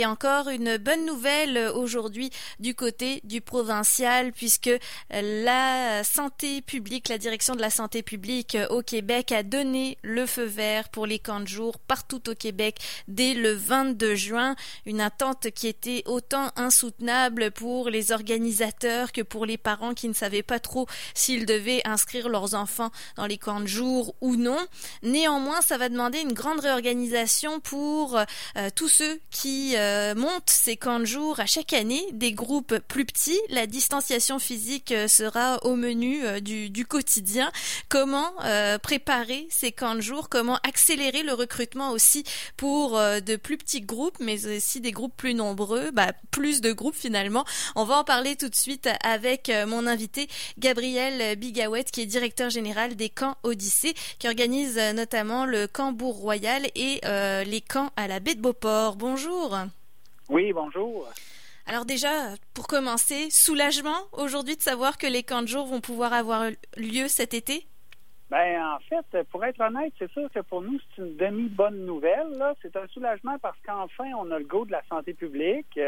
Et encore une bonne nouvelle aujourd'hui du côté du provincial puisque la santé publique, la direction de la santé publique au Québec a donné le feu vert pour les camps de jour partout au Québec dès le 22 juin. Une attente qui était autant insoutenable pour les organisateurs que pour les parents qui ne savaient pas trop s'ils devaient inscrire leurs enfants dans les camps de jour ou non. Néanmoins, ça va demander une grande réorganisation pour euh, tous ceux qui euh, euh, monte ces camps de jour à chaque année, des groupes plus petits. La distanciation physique euh, sera au menu euh, du, quotidien. Comment préparer ces camps de jour? Comment accélérer le recrutement aussi pour de plus petits groupes, mais aussi des groupes plus nombreux, bah, plus de groupes finalement. On va en parler tout de suite avec mon invité Gabriel Bigawet, qui est directeur général des camps Odyssée, qui organise notamment le camp Bourg Royal et les camps à la baie de Beauport. Bonjour. Oui, bonjour. Alors déjà, pour commencer, soulagement aujourd'hui de savoir que les camps de jour vont pouvoir avoir lieu cet été? Ben en fait, pour être honnête, c'est sûr que pour nous, c'est une demi-bonne nouvelle. C'est un soulagement parce qu'enfin, on a le go de la santé publique.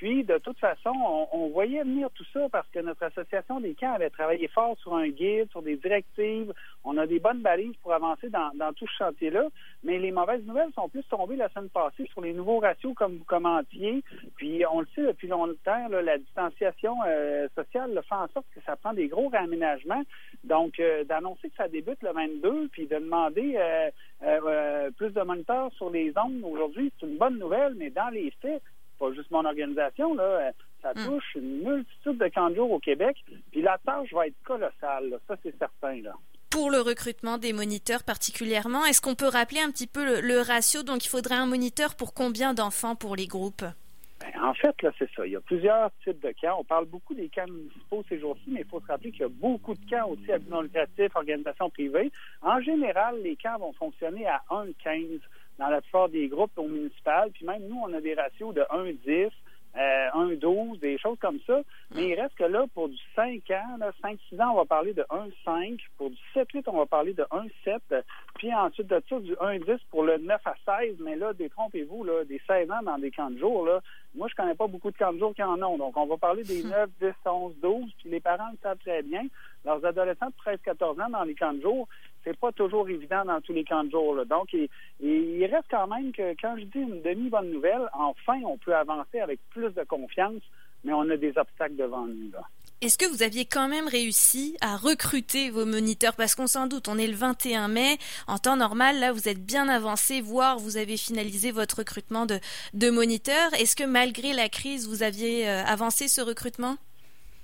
Puis, de toute façon, on, voyait venir tout ça parce que notre association des camps avait travaillé fort sur un guide, sur des directives. On a des bonnes balises pour avancer dans, tout ce chantier-là. Mais les mauvaises nouvelles sont plus tombées la semaine passée sur les nouveaux ratios comme vous commentiez. Puis, on le sait depuis longtemps, la distanciation euh, sociale fait en sorte que ça prend des gros réaménagements. Donc, euh, d'annoncer que ça débute le 22, puis de demander euh, plus de moniteurs sur les ondes aujourd'hui, c'est une bonne nouvelle, mais dans les faits, pas juste mon organisation, là, euh, ça hmm. touche une multitude de camps au Québec, puis la tâche va être colossale, ça c'est certain. Là. Pour le recrutement des moniteurs particulièrement, est-ce qu'on peut rappeler un petit peu le, ratio? Donc, il faudrait un moniteur pour combien d'enfants pour les groupes? Ben, en fait, là, c'est ça. Il y a plusieurs types de camps. On parle beaucoup des camps municipaux ces jours-ci, mais il faut se rappeler qu'il y a beaucoup de camps aussi à but non lucratif, organisations privées. En général, les camps vont fonctionner à 1,15 dans la plupart des groupes au municipal. Puis même nous, on a des ratios de 1,10, euh, 1,12, des choses comme ça. Mais il reste que là, pour du 5 ans, 5-6 ans, on va parler de 1,5. Pour du 7-8, on va parler de 1,7. Puis ensuite de ça, du 1,10 pour le 9 à 16. Mais là, détrompez-vous, là, des 16 ans dans des camps de jour, là, moi, je connais pas beaucoup de camps de jour qui en ont. Donc, on va parler des 9, 10, 11, 12. Puis les parents le savent très bien. Leurs adolescents de 13, 14 ans dans les camps de jour, c'est pas toujours évident dans tous les camps de jour. Donc, il, reste quand même que quand je dis une demi-bonne nouvelle, enfin, on peut avancer avec plus de confiance, mais on a des obstacles devant nous. Là. Est-ce que vous aviez quand même réussi à recruter vos moniteurs? Parce qu'on s'en doute, on est le 21 mai. En temps normal, là, vous êtes bien avancé, voire vous avez finalisé votre recrutement de, de moniteurs. Est-ce que malgré la crise, vous aviez euh, avancé ce recrutement?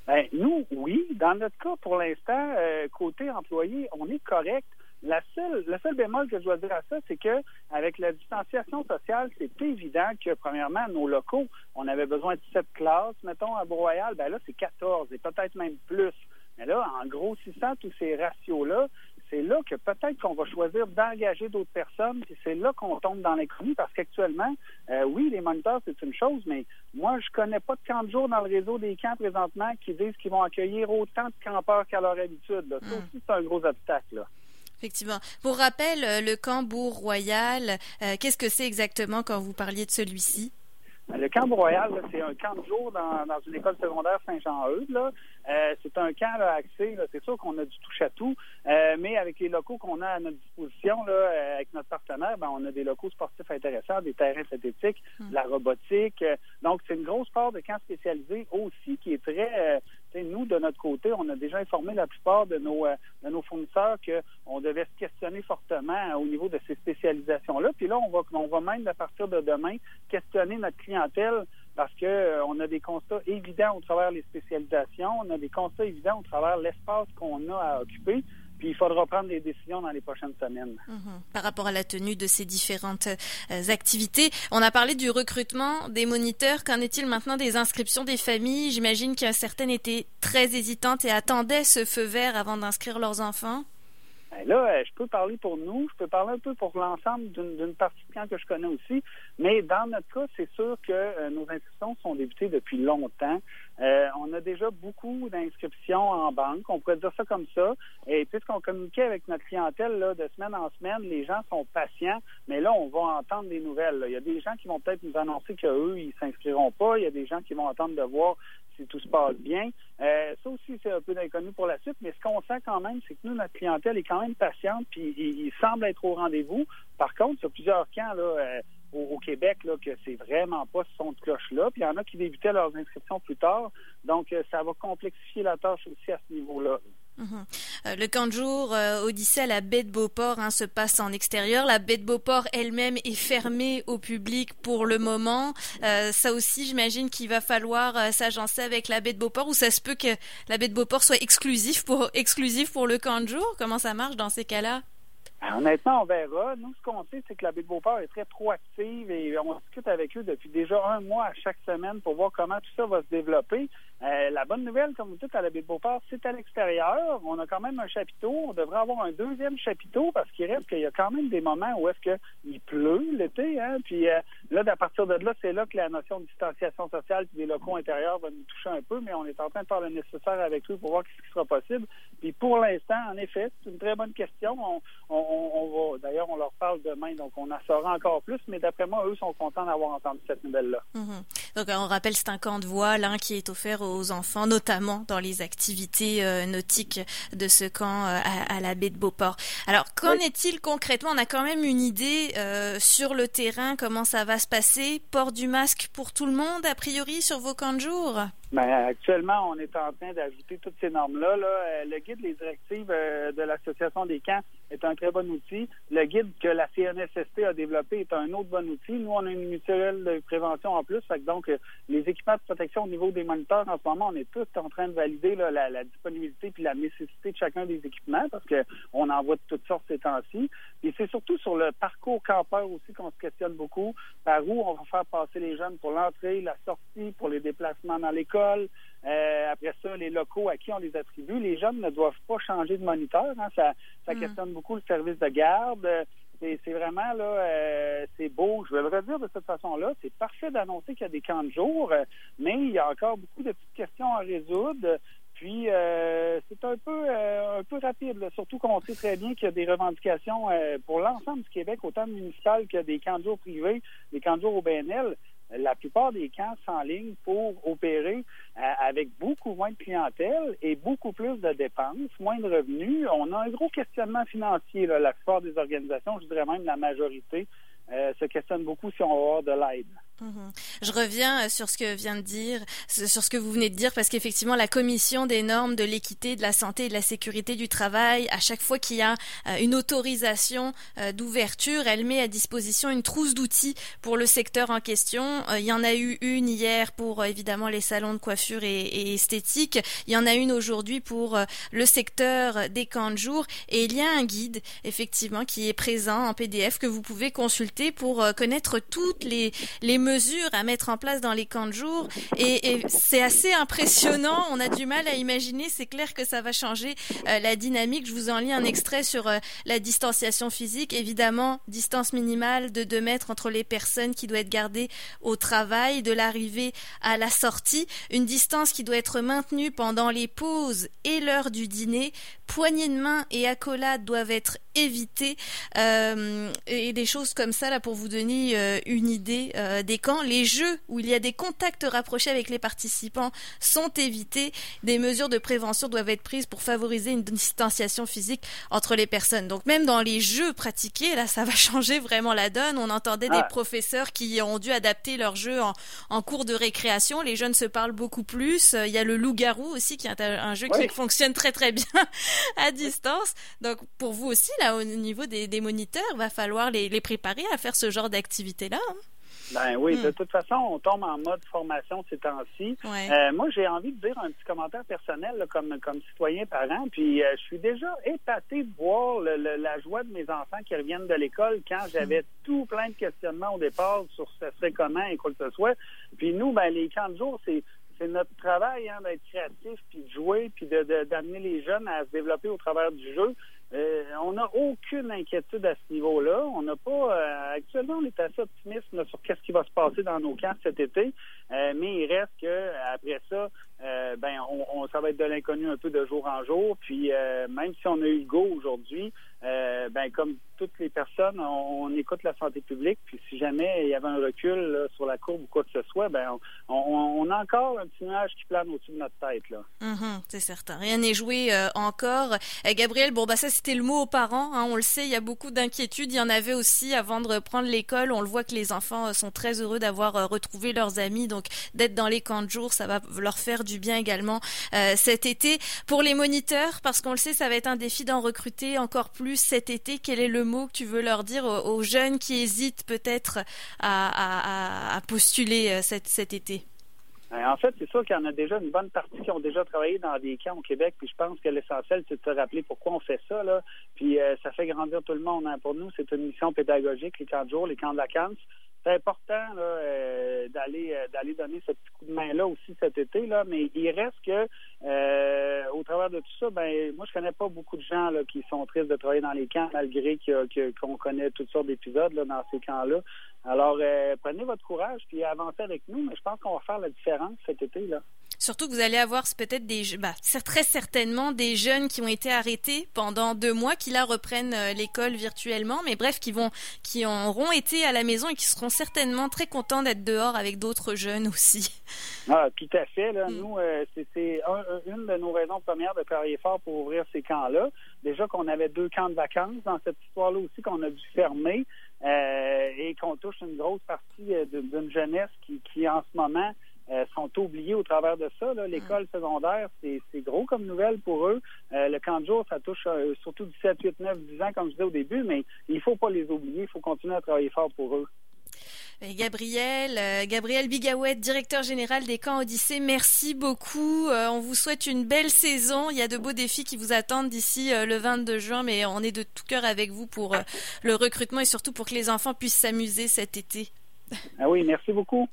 Ben, nous, oui. Dans notre cas, pour l'instant, euh, côté employé, on est correct. La seule, le seul bémol que je dois dire à ça, c'est que avec la distanciation sociale, c'est évident que, premièrement, nos locaux, on avait besoin de sept classes, mettons, à Broyal, ben là, c'est 14 et peut-être même plus. Mais là, en grossissant tous ces ratios-là, c'est là que peut-être qu'on va choisir d'engager d'autres personnes, puis c'est là qu'on tombe dans l'économie, parce qu'actuellement, euh, oui, les moniteurs, c'est une chose, mais moi, je connais pas de camps de jour dans le réseau des camps présentement qui disent qu'ils vont accueillir autant de campeurs qu'à leur habitude. Ça hmm. aussi, c'est un gros obstacle. Effectivement. Pour rappel, euh, le camp Bourg-Royal, euh, qu'est-ce que c'est exactement quand vous parliez de celui-ci? Le camp Royal, c'est un camp de jour dans, une école secondaire Saint-Jean-Eudes. Euh, c'est un camp là, axé, c'est sûr qu'on a du touche à tout, euh, mais avec les locaux qu'on a à notre disposition, là, euh, avec notre partenaire, ben, on a des locaux sportifs intéressants, des terrains synthétiques, de la robotique. donc, c'est une grosse part de camps spécialisés aussi qui est très nous, de notre côté, on a déjà informé la plupart de nos, de nos fournisseurs qu'on devait se questionner fortement au niveau de ces spécialisations-là. Puis là, on va, on va même, à partir de demain, questionner notre clientèle parce que euh, a des constats évidents au travers les spécialisations, on a des constats évidents au travers l'espace qu'on a à occuper. Puis il faudra prendre des décisions dans les prochaines semaines. Mhm. Par rapport à la tenue de ces différentes euh, activités, on a parlé du recrutement des moniteurs. Qu'en est-il maintenant des inscriptions des familles? J'imagine que certaines étaient très hésitantes et attendaient ce feu vert avant d'inscrire leurs enfants. Ben là, euh, je peux parler pour nous, je peux parler un peu pour l'ensemble d'une partie de camps que je connais aussi. Mais dans notre cas, c'est sûr que euh, nos inscriptions sont débutées depuis longtemps. Euh, on a déjà beaucoup d'inscriptions en banque, on pourrait dire ça comme ça. Et puisqu'on communiquait avec notre clientèle là, de semaine en semaine, les gens sont patients, mais là, on va entendre des nouvelles. Il y a des gens qui vont peut-être nous annoncer qu'eux, ils s'inscriront pas. Il y a des gens qui vont attendre de voir si tout se passe bien. Euh, ça aussi, c'est un peu d'inconnu pour la suite, mais ce qu'on sent quand même, c'est que nous, notre clientèle est quand même patiente, puis il, semble être au rendez-vous. Par contre, il y a plusieurs camps là, euh, au, Québec là, que c'est vraiment pas ce son de cloche-là. Puis il y en a qui débutaient leurs inscriptions plus tard. Donc, euh, ça va complexifier la tâche aussi à ce niveau-là. Mhm. Euh, le camp de jour euh, à la baie de Beauport hein, se passe en extérieur. La baie de Beauport elle-même est fermée au public pour le moment. ça aussi, j'imagine qu'il va falloir s'agencer avec la baie de Beauport ou ça se peut que la baie de Beauport soit exclusive pour, exclusive pour le camp de jour? Comment ça marche dans ces cas-là? Ben, honnêtement, on verra. Nous, ce qu'on sait, c'est que la baie de Beauport est très proactive et on discute avec eux depuis déjà un mois à chaque semaine pour voir comment tout ça va se développer. Euh, la bonne nouvelle, comme vous dites, à la baie Beauport, c'est à l'extérieur. On a quand même un chapiteau. On devrait avoir un deuxième chapiteau parce qu'il reste qu'il y a quand même des moments où est-ce qu'il pleut l'été. Hein? Puis euh, là, à partir de là, c'est là que la notion de distanciation sociale et des locaux intérieurs va nous toucher un peu, mais on est en train de faire le nécessaire avec eux pour voir ce qui sera possible. Puis pour l'instant, en effet, c'est une très bonne question. On, va, d'ailleurs, on leur parle demain, donc on en saura encore plus. Mais d'après moi, eux sont contents d'avoir entendu cette nouvelle-là. Mm-hmm. Donc, on rappelle, c'est un camp de voile hein, qui est offert aux enfants, notamment dans les activités euh, nautiques de ce camp euh, à, la baie de Beauport. Alors, qu'en est-il concrètement? On a quand même une idée euh, sur le terrain, comment ça va se passer? Port du masque pour tout le monde, a priori, sur vos camps de jour? Ben, actuellement, on est en train d'ajouter toutes ces normes-là. Là. Le guide Les directives de l'Association des camps est un très bon outil. Le guide que la CNSST a développé est un autre bon outil. Nous, on a une mutuelle de prévention en plus. donc, les équipements de protection au niveau des moniteurs, en ce moment, on est tous en train de valider la, disponibilité puis la nécessité de chacun des équipements parce qu'on en voit de toutes sortes ces temps-ci. Et c'est surtout sur le parcours campeur aussi qu'on se questionne beaucoup. Par où on va faire passer les jeunes pour l'entrée, la sortie, pour les déplacements dans l'école. Euh, après ça, les locaux à qui on les attribue. Les jeunes ne doivent pas changer de moniteur. Hein. Ça, ça mm. questionne beaucoup le service de garde. C'est vraiment là, euh, c'est beau. Je vais le redire de cette façon-là. C'est parfait d'annoncer qu'il y a des camps de jour, euh, mais il y a encore beaucoup de petites questions à résoudre. Puis euh, c'est un peu un peu rapide, surtout qu'on sait très bien qu'il y a des revendications pour l'ensemble du Québec, autant municipal que des camps de jour privés, des camps de jour au BNL la plupart des camps sont en ligne pour opérer euh, avec beaucoup moins de clientèle et beaucoup plus de dépenses, moins de revenus. On a un gros questionnement financier. Là. La plupart des organisations, je dirais même la majorité, euh, se questionnent beaucoup si on va avoir de l'aide. Mhm. Je reviens euh, sur ce que vient de dire, sur ce que vous venez de dire, parce qu'effectivement, la commission des normes de l'équité, de la santé et de la sécurité du travail, à chaque fois qu'il y a euh, une autorisation euh, d'ouverture, elle met à disposition une trousse d'outils pour le secteur en question. Il y en a eu une hier pour évidemment les salons de coiffure et, esthétique. Il y en a une aujourd'hui pour le secteur des camps de jour. Et il y a un guide, effectivement, qui est présent en PDF que vous pouvez consulter pour connaître toutes les, les à mettre en place dans les camps de jour et, c'est assez impressionnant. On a du mal à imaginer. C'est clair que ça va changer euh, la dynamique. Je vous en lis un extrait sur euh, la distanciation physique. Évidemment, distance minimale de 2 mètres entre les personnes qui doit être gardée au travail, de l'arrivée à la sortie. Une distance qui doit être maintenue pendant les pauses et l'heure du dîner. Poignées de main et accolades doivent être évitées. Euh, et des choses comme ça là pour vous donner une idée des quand les jeux où il y a des contacts rapprochés avec les participants sont évités. Des mesures de prévention doivent être prises pour favoriser une distanciation physique entre les personnes. Donc même dans les jeux pratiqués, là, ça va changer vraiment la donne. On entendait des professeurs qui ont dû adapter leurs jeux en, cours de récréation. Les jeunes se parlent beaucoup plus. Il y a le loup-garou aussi, qui est un, jeu qui fonctionne très très bien à distance. Donc pour vous aussi, là, au niveau des, moniteurs, va falloir les, préparer à faire ce genre d'activité-là. Hein? Ben oui, de hmm. toute façon, on tombe en mode formation ces temps-ci. Euh, moi, j'ai envie de dire un petit commentaire personnel comme, comme citoyen parent. Puis euh, je suis déjà épaté de voir la joie de mes enfants qui reviennent de l'école quand j'avais hmm. tout plein de questionnements au départ sur ce serait comment et quoi que ce soit. Puis nous, ben les camps de jour, c'est c'est notre travail hein, d'être créatif, puis de jouer, puis d'amener de, les jeunes à se développer au travers du jeu. euh, on n'a aucune inquiétude à ce niveau-là. On n'a pas. Euh, actuellement, on est assez optimiste sur qu'est-ce qui va se passer dans nos camps cet été. Euh, mais il reste que après ça, ben, on, ça va être de l'inconnu un peu de jour en jour. Puis même si on a eu le go aujourd'hui, ben comme toutes les personnes, on, écoute la santé publique. Puis si jamais il y avait un recul sur la courbe ou quoi que ce soit, ben on, a encore un petit nuage qui plane au-dessus de notre tête là. Mm-hmm, c'est certain. Rien n'est joué encore. Gabriel, bon bah ça c'était le mot aux parents. Hein, on le sait, il y a beaucoup d'inquiétudes. Il y en avait aussi avant de reprendre l'école. On le voit que les enfants euh, sont très heureux d'avoir euh, retrouvé leurs amis. Donc d'être dans les camps de jour, ça va leur faire du bien également euh, cet été. Pour les moniteurs, parce qu'on le sait, ça va être un défi d'en recruter encore plus cet été. Quel est le mot que tu veux leur dire aux, jeunes qui hésitent peut-être à, postuler cet été? Ben, en fait, c'est sûr qu'il y en a déjà une bonne partie qui ont déjà travaillé dans des camps au Québec, puis je pense que l'essentiel, c'est de se rappeler pourquoi on fait ça, là. Puis euh, ça fait grandir tout le monde. Hein. Pour nous, c'est une mission pédagogique, les camps de jour, les camps de vacances. C'est important là, euh, d'aller euh, d'aller donner ce petit coup de main-là aussi cet été, là, mais il reste que au travers de tout ça, ben moi je connais pas beaucoup de gens là, qui sont tristes de travailler dans les camps, malgré qu'on connaît toutes sortes d'épisodes là, dans ces camps-là. Alors, euh, prenez votre courage puis avancez avec nous, mais je pense qu'on va faire la différence cet été. là. Surtout que vous allez avoir peut-être des, bah, très certainement des jeunes qui ont été arrêtés pendant deux mois, qui là reprennent euh, l'école virtuellement, mais bref, qui vont, qui auront été à la maison et qui seront certainement très contents d'être dehors avec d'autres jeunes aussi. Ah, tout à fait. Là. Mm. Nous, euh, c'est une de nos raisons premières de travailler fort pour ouvrir ces camps-là. Déjà qu'on avait deux camps de vacances dans cette histoire-là aussi qu'on a dû fermer. Euh, et qu'on touche une grosse partie euh, d'une jeunesse qui, qui, en ce moment, euh, sont oubliés au travers de ça. L'école secondaire, c'est gros comme nouvelle pour eux. le camp de jour, ça touche surtout 17, 8, 9, 10 ans, comme je disais au début, mais il faut pas les oublier. Il faut continuer à travailler fort pour eux. Gabriel, euh, Gabriel Bigawet, directeur général des camps Odyssée, merci beaucoup. Euh, on vous souhaite une belle saison. Il y a de beaux défis qui vous attendent d'ici euh, le 22 juin, mais on est de tout cœur avec vous pour le recrutement et surtout pour que les enfants puissent s'amuser cet été. Ah oui, merci beaucoup.